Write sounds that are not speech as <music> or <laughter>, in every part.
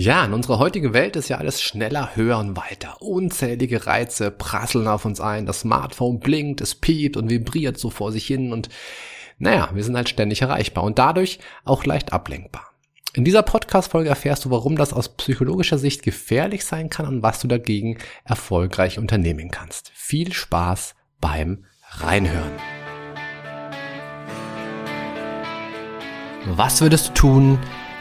Ja, in unserer heutigen Welt ist ja alles schneller, höher und weiter. Unzählige Reize prasseln auf uns ein, das Smartphone blinkt, es piept und vibriert so vor sich hin und naja, wir sind halt ständig erreichbar und dadurch auch leicht ablenkbar. In dieser Podcast-Folge erfährst du, warum das aus psychologischer Sicht gefährlich sein kann und was du dagegen erfolgreich unternehmen kannst. Viel Spaß beim Reinhören. Was würdest du tun,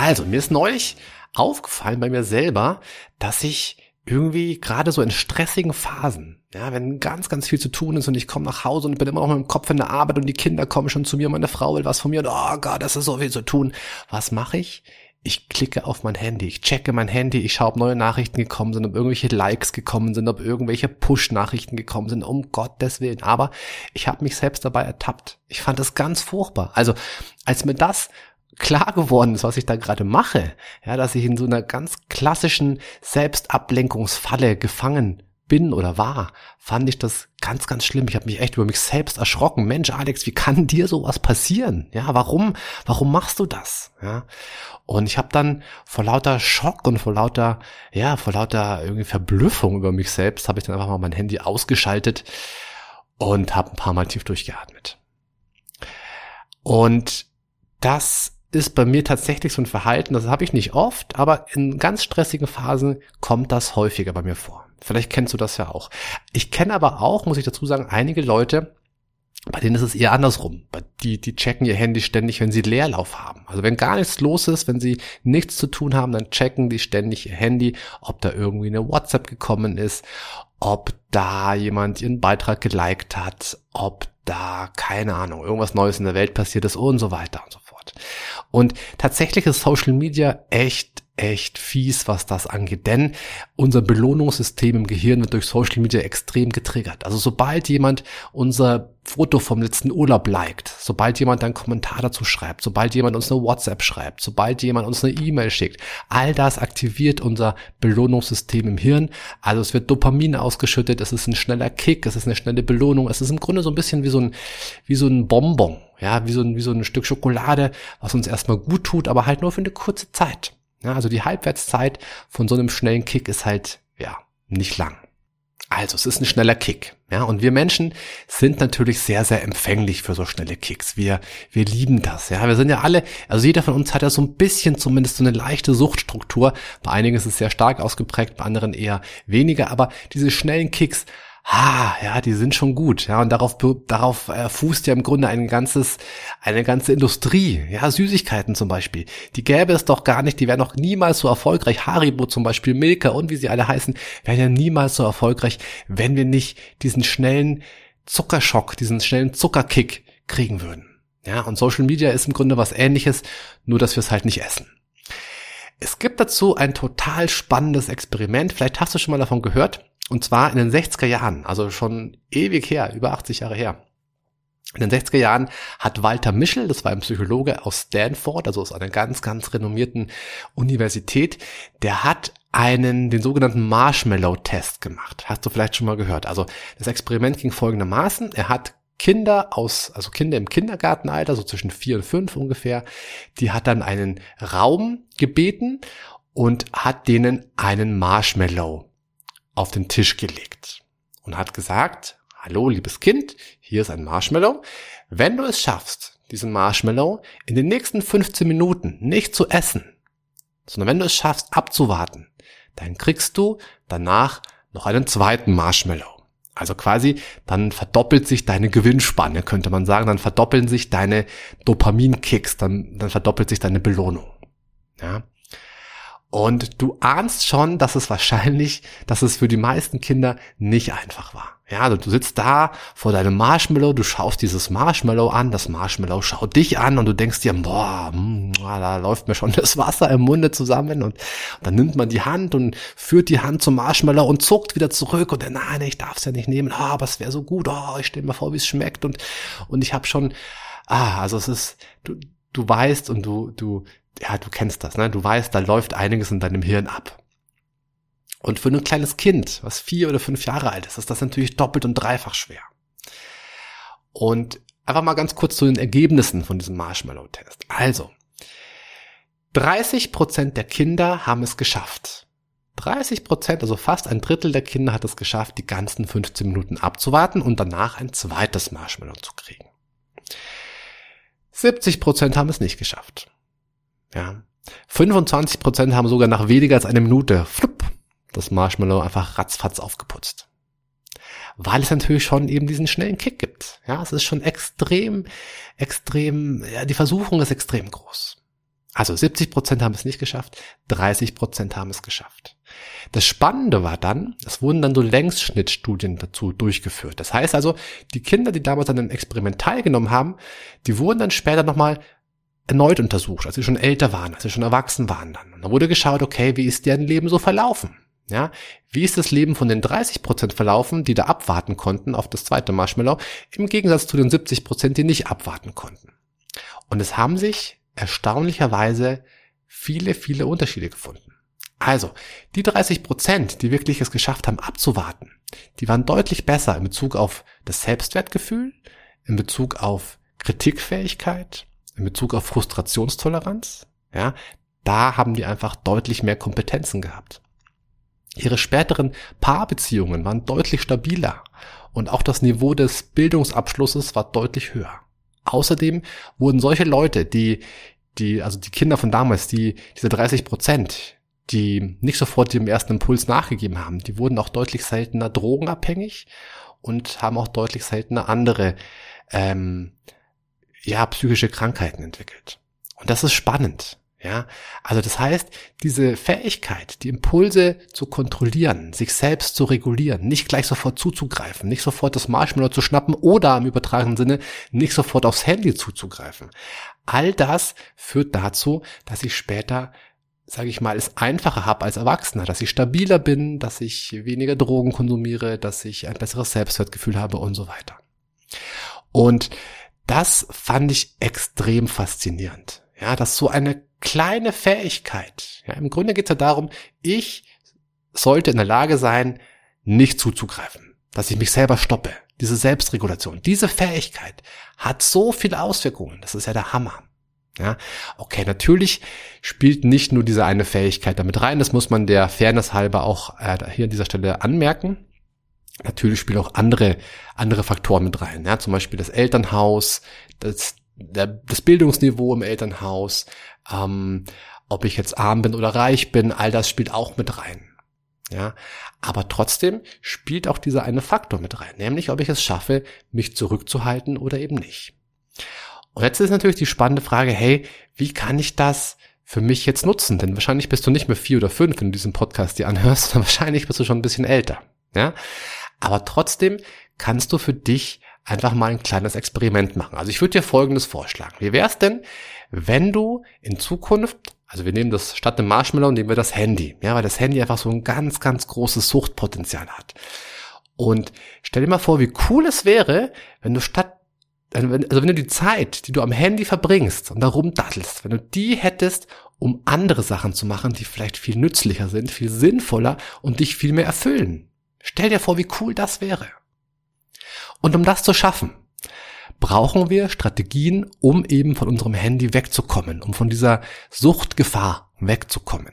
Also, mir ist neulich aufgefallen bei mir selber, dass ich irgendwie gerade so in stressigen Phasen, ja, wenn ganz, ganz viel zu tun ist und ich komme nach Hause und bin immer noch mit dem Kopf in der Arbeit und die Kinder kommen schon zu mir, meine Frau will was von mir und oh Gott, das ist so viel zu tun. Was mache ich? Ich klicke auf mein Handy, ich checke mein Handy, ich schaue, ob neue Nachrichten gekommen sind, ob irgendwelche Likes gekommen sind, ob irgendwelche Push-Nachrichten gekommen sind, um Gottes Willen. Aber ich habe mich selbst dabei ertappt. Ich fand das ganz furchtbar. Also als mir das klar geworden ist, was ich da gerade mache, ja, dass ich in so einer ganz klassischen Selbstablenkungsfalle gefangen bin oder war, fand ich das ganz, ganz schlimm. Ich habe mich echt über mich selbst erschrocken. Mensch, Alex, wie kann <laughs> dir sowas passieren? Ja, warum, warum machst du das? Ja, und ich habe dann vor lauter Schock und vor lauter, ja, vor lauter irgendwie Verblüffung über mich selbst, habe ich dann einfach mal mein Handy ausgeschaltet und habe ein paar Mal tief durchgeatmet. Und das ist bei mir tatsächlich so ein Verhalten, das habe ich nicht oft, aber in ganz stressigen Phasen kommt das häufiger bei mir vor. Vielleicht kennst du das ja auch. Ich kenne aber auch, muss ich dazu sagen, einige Leute, bei denen ist es eher andersrum. Die, die checken ihr Handy ständig, wenn sie Leerlauf haben. Also wenn gar nichts los ist, wenn sie nichts zu tun haben, dann checken die ständig ihr Handy, ob da irgendwie eine WhatsApp gekommen ist, ob da jemand ihren Beitrag geliked hat, ob da, keine Ahnung, irgendwas Neues in der Welt passiert ist und so weiter und so fort. Und tatsächlich ist Social Media echt echt fies, was das angeht, denn unser Belohnungssystem im Gehirn wird durch Social Media extrem getriggert. Also sobald jemand unser Foto vom letzten Urlaub liked, sobald jemand einen Kommentar dazu schreibt, sobald jemand uns eine WhatsApp schreibt, sobald jemand uns eine E-Mail schickt, all das aktiviert unser Belohnungssystem im Hirn. Also es wird Dopamin ausgeschüttet, es ist ein schneller Kick, es ist eine schnelle Belohnung, es ist im Grunde so ein bisschen wie so ein, wie so ein Bonbon, ja, wie so ein, wie so ein Stück Schokolade, was uns erstmal gut tut, aber halt nur für eine kurze Zeit. Ja, also die Halbwertszeit von so einem schnellen Kick ist halt, ja, nicht lang. Also, es ist ein schneller Kick. Ja, und wir Menschen sind natürlich sehr, sehr empfänglich für so schnelle Kicks. Wir, wir lieben das. Ja, wir sind ja alle, also jeder von uns hat ja so ein bisschen zumindest so eine leichte Suchtstruktur. Bei einigen ist es sehr stark ausgeprägt, bei anderen eher weniger. Aber diese schnellen Kicks ah, ja, die sind schon gut, ja, und darauf, darauf äh, fußt ja im Grunde ein ganzes, eine ganze Industrie, ja, Süßigkeiten zum Beispiel. Die gäbe es doch gar nicht, die wären noch niemals so erfolgreich. Haribo zum Beispiel, Milka und wie sie alle heißen, wären ja niemals so erfolgreich, wenn wir nicht diesen schnellen Zuckerschock, diesen schnellen Zuckerkick kriegen würden. Ja, und Social Media ist im Grunde was ähnliches, nur dass wir es halt nicht essen. Es gibt dazu ein total spannendes Experiment, vielleicht hast du schon mal davon gehört, und zwar in den 60er Jahren, also schon ewig her, über 80 Jahre her. In den 60er Jahren hat Walter Mischel, das war ein Psychologe aus Stanford, also aus einer ganz, ganz renommierten Universität, der hat einen, den sogenannten Marshmallow-Test gemacht. Hast du vielleicht schon mal gehört. Also das Experiment ging folgendermaßen. Er hat Kinder aus, also Kinder im Kindergartenalter, so zwischen vier und fünf ungefähr, die hat dann einen Raum gebeten und hat denen einen Marshmallow auf den Tisch gelegt und hat gesagt, hallo liebes Kind, hier ist ein Marshmallow. Wenn du es schaffst, diesen Marshmallow in den nächsten 15 Minuten nicht zu essen, sondern wenn du es schaffst abzuwarten, dann kriegst du danach noch einen zweiten Marshmallow. Also quasi, dann verdoppelt sich deine Gewinnspanne, könnte man sagen, dann verdoppeln sich deine Dopaminkicks, dann, dann verdoppelt sich deine Belohnung. Ja. Und du ahnst schon, dass es wahrscheinlich, dass es für die meisten Kinder nicht einfach war. Ja, also du sitzt da vor deinem Marshmallow, du schaust dieses Marshmallow an, das Marshmallow schaut dich an und du denkst dir, boah, mh, hm, da läuft mir schon <laughs> das Wasser im Munde zusammen. Und, dann nimmt man die Hand und führt die Hand zum Marshmallow und zuckt wieder zurück und dann, nein, ich darf es ja nicht nehmen, ah, aber es wäre so gut, oh, ich stell mir vor, wie es schmeckt. Und, und ich habe schon, ah, also es ist, du, du weißt und du, du, ja, du kennst das, ne? Du weißt, da läuft einiges in deinem Hirn ab. Und für ein kleines Kind, was vier oder fünf Jahre alt ist, ist das natürlich doppelt und dreifach schwer. Und einfach mal ganz kurz zu den Ergebnissen von diesem Marshmallow-Test. Also, 30 Prozent der Kinder haben es geschafft. 30 Prozent, also fast ein Drittel der Kinder hat es geschafft, die ganzen 15 Minuten abzuwarten und danach ein zweites Marshmallow zu kriegen. 70 Prozent haben es nicht geschafft. Ja. 25 Prozent haben sogar nach weniger als einer Minute flupp, das Marshmallow einfach ratzfatz aufgeputzt. Weil es natürlich schon eben diesen schnellen Kick gibt. Ja, es ist schon extrem, extrem, ja, die Versuchung ist extrem groß. Also 70 Prozent haben es nicht geschafft, 30 Prozent haben es geschafft. Das Spannende war dann, es wurden dann so Längsschnittstudien dazu durchgeführt. Das heißt also, die Kinder, die damals an einem Experiment teilgenommen haben, die wurden dann später nochmal erneut untersucht, als sie schon älter waren, als sie schon erwachsen waren dann. Und da wurde geschaut, okay, wie ist deren Leben so verlaufen? Ja, wie ist das Leben von den 30 Prozent verlaufen, die da abwarten konnten auf das zweite Marshmallow, im Gegensatz zu den 70 Prozent, die nicht abwarten konnten? Und es haben sich erstaunlicherweise viele, viele Unterschiede gefunden. Also, die 30 Prozent, die wirklich es geschafft haben, abzuwarten, die waren deutlich besser in Bezug auf das Selbstwertgefühl, in Bezug auf Kritikfähigkeit, in Bezug auf Frustrationstoleranz, ja, da haben die einfach deutlich mehr Kompetenzen gehabt. Ihre späteren Paarbeziehungen waren deutlich stabiler und auch das Niveau des Bildungsabschlusses war deutlich höher. Außerdem wurden solche Leute, die, die, also die Kinder von damals, die, diese 30 Prozent, die nicht sofort dem ersten Impuls nachgegeben haben, die wurden auch deutlich seltener drogenabhängig und haben auch deutlich seltener andere ähm, ja, psychische Krankheiten entwickelt. Und das ist spannend. Ja, also das heißt, diese Fähigkeit, die Impulse zu kontrollieren, sich selbst zu regulieren, nicht gleich sofort zuzugreifen, nicht sofort das Marshmallow zu schnappen oder im übertragenen Sinne nicht sofort aufs Handy zuzugreifen. All das führt dazu, dass ich später, sage ich mal, es einfacher habe als Erwachsener, dass ich stabiler bin, dass ich weniger Drogen konsumiere, dass ich ein besseres Selbstwertgefühl habe und so weiter. Und das fand ich extrem faszinierend. Ja, dass so eine kleine Fähigkeit, ja, im Grunde geht es ja darum, ich sollte in der Lage sein, nicht zuzugreifen, dass ich mich selber stoppe. Diese Selbstregulation, diese Fähigkeit hat so viele Auswirkungen. Das ist ja der Hammer. Ja, okay, natürlich spielt nicht nur diese eine Fähigkeit damit rein. Das muss man der Fairness halber auch äh, hier an dieser Stelle anmerken. Natürlich spielen auch andere, andere Faktoren mit rein. Ja, zum Beispiel das Elternhaus, das, der, das Bildungsniveau im Elternhaus, ähm, ob ich jetzt arm bin oder reich bin, all das spielt auch mit rein. Ja, aber trotzdem spielt auch dieser eine Faktor mit rein, nämlich ob ich es schaffe, mich zurückzuhalten oder eben nicht. Und jetzt ist natürlich die spannende Frage, hey, wie kann ich das für mich jetzt nutzen? Denn wahrscheinlich bist du nicht mehr vier oder fünf, wenn du diesen Podcast dir anhörst, sondern wahrscheinlich bist du schon ein bisschen älter. Ja, aber trotzdem kannst du für dich einfach mal ein kleines Experiment machen. Also ich würde dir Folgendes vorschlagen. Wie wäre es denn, wenn du in Zukunft, also wir nehmen das statt dem Marshmallow, nehmen wir das Handy, ja, weil das Handy einfach so ein ganz, ganz großes Suchtpotenzial hat. Und stell dir mal vor, wie cool es wäre, wenn du statt also wenn du die Zeit, die du am Handy verbringst und darum dattelst, wenn du die hättest, um andere Sachen zu machen, die vielleicht viel nützlicher sind, viel sinnvoller und dich viel mehr erfüllen. Stell dir vor, wie cool das wäre. Und um das zu schaffen, brauchen wir Strategien, um eben von unserem Handy wegzukommen, um von dieser Suchtgefahr wegzukommen.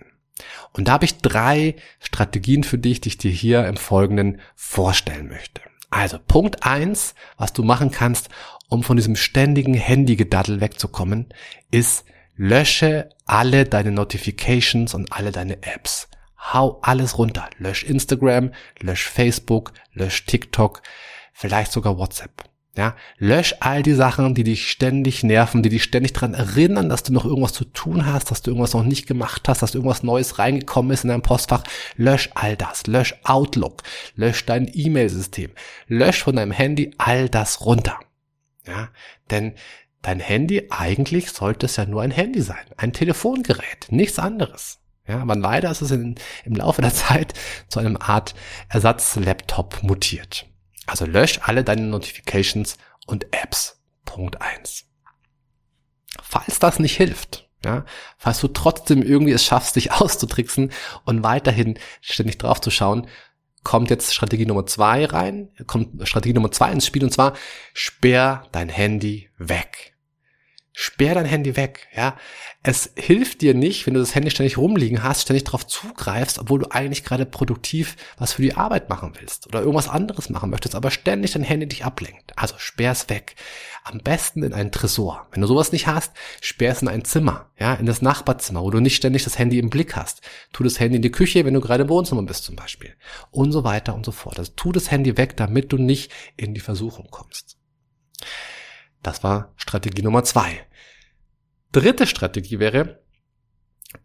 Und da habe ich drei Strategien für dich, die ich dir hier im Folgenden vorstellen möchte. Also Punkt eins, was du machen kannst, um von diesem ständigen Handygedaddel wegzukommen, ist lösche alle deine Notifications und alle deine Apps hau alles runter. Lösch Instagram, lösch Facebook, lösch TikTok, vielleicht sogar WhatsApp. Ja, lösch all die Sachen, die dich ständig nerven, die dich ständig daran erinnern, dass du noch irgendwas zu tun hast, dass du irgendwas noch nicht gemacht hast, dass irgendwas Neues reingekommen ist in dein Postfach. Lösch all das. Lösch Outlook. Lösch dein E-Mail-System. Lösch von deinem Handy all das runter. Ja, denn dein Handy eigentlich sollte es ja nur ein Handy sein. Ein Telefongerät. Nichts anderes. Ja, aber leider ist es in, im Laufe der Zeit zu einem Art Ersatz-Laptop mutiert. Also lösch alle deine Notifications und Apps. Punkt eins. Falls das nicht hilft, ja, falls du trotzdem irgendwie es schaffst, dich <laughs> auszutricksen und weiterhin ständig drauf zu schauen, kommt jetzt Strategie Nummer zwei rein, kommt Strategie Nummer zwei ins Spiel und zwar sperr dein Handy weg. Sperr dein Handy weg, ja. Es hilft dir nicht, wenn du das Handy ständig rumliegen hast, ständig darauf zugreifst, obwohl du eigentlich gerade produktiv was für die Arbeit machen willst oder irgendwas anderes machen möchtest, aber ständig dein Handy dich ablenkt. Also sperr es weg. Am besten in einen Tresor. Wenn du sowas nicht hast, sperr es in ein Zimmer, ja, in das Nachbarzimmer, wo du nicht ständig das Handy im Blick hast. Tu das Handy in die Küche, wenn du gerade im Wohnzimmer bist zum Beispiel. Und so weiter und so fort. Also tu das Handy weg, damit du nicht in die Versuchung kommst. Das war Strategie Nummer zwei. Dritte Strategie wäre,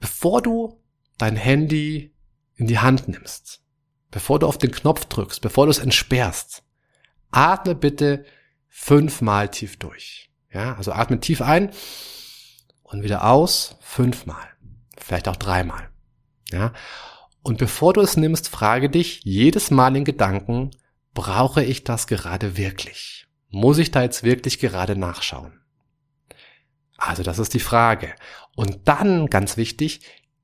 bevor du dein Handy in die Hand nimmst, bevor du auf den Knopf drückst, bevor du es entsperrst, atme bitte fünfmal tief durch. Ja, also atme tief ein und wieder aus fünfmal, vielleicht auch dreimal. Ja, und bevor du es nimmst, frage dich jedes Mal in Gedanken, brauche ich das gerade wirklich? Muss ich da jetzt wirklich gerade nachschauen? Also das ist die Frage. Und dann, ganz wichtig,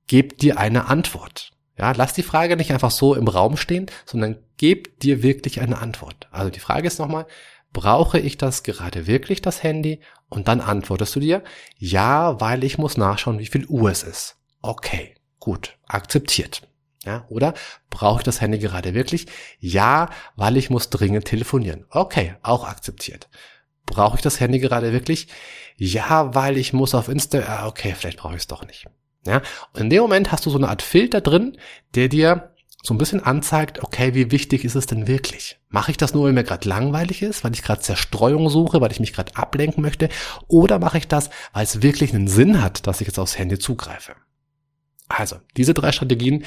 gib dir eine Antwort. Ja, lass die Frage nicht einfach so im Raum stehen, sondern gib dir wirklich eine Antwort. Also die Frage ist nochmal, brauche ich das gerade wirklich, das Handy? Und dann antwortest du dir, ja, weil ich muss nachschauen, wie viel Uhr es ist. Okay, gut, akzeptiert. Ja, oder brauche ich das Handy gerade wirklich? Ja, weil ich muss dringend telefonieren. Okay, auch akzeptiert. Brauche ich das Handy gerade wirklich? Ja, weil ich muss auf Insta. Ah, okay, vielleicht brauche ich es doch nicht. Ja, und in dem Moment hast du so eine Art Filter drin, der dir so ein bisschen anzeigt, okay, wie wichtig ist es denn wirklich? Mache ich das nur, weil mir gerade langweilig ist, weil ich gerade Zerstreuung suche, weil ich mich gerade ablenken möchte? Oder mache ich das, weil es wirklich einen Sinn hat, dass ich jetzt aufs Handy zugreife? Also, diese drei Strategien,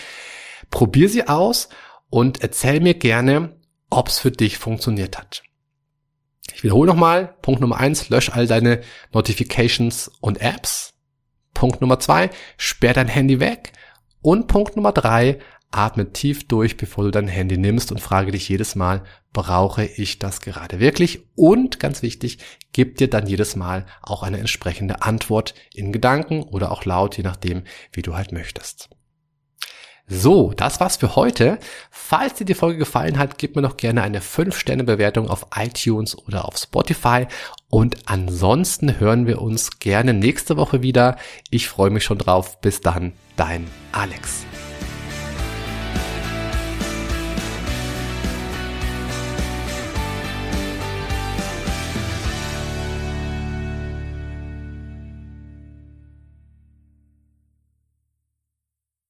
probier sie aus und erzähl mir gerne, ob es für dich funktioniert hat. Ich wiederhole nochmal. Punkt Nummer eins, lösch all deine Notifications und Apps. Punkt Nummer zwei, sperr dein Handy weg. Und Punkt Nummer drei, atme tief durch, bevor du dein Handy nimmst und frage dich jedes Mal, brauche ich das gerade wirklich? Und ganz wichtig, gib dir dann jedes Mal auch eine entsprechende Antwort in Gedanken oder auch laut, je nachdem, wie du halt möchtest. So, das war's für heute. Falls dir die Folge gefallen hat, gib mir noch gerne eine 5-Sterne-Bewertung auf iTunes oder auf Spotify. Und ansonsten hören wir uns gerne nächste Woche wieder. Ich freue mich schon drauf. Bis dann, dein Alex.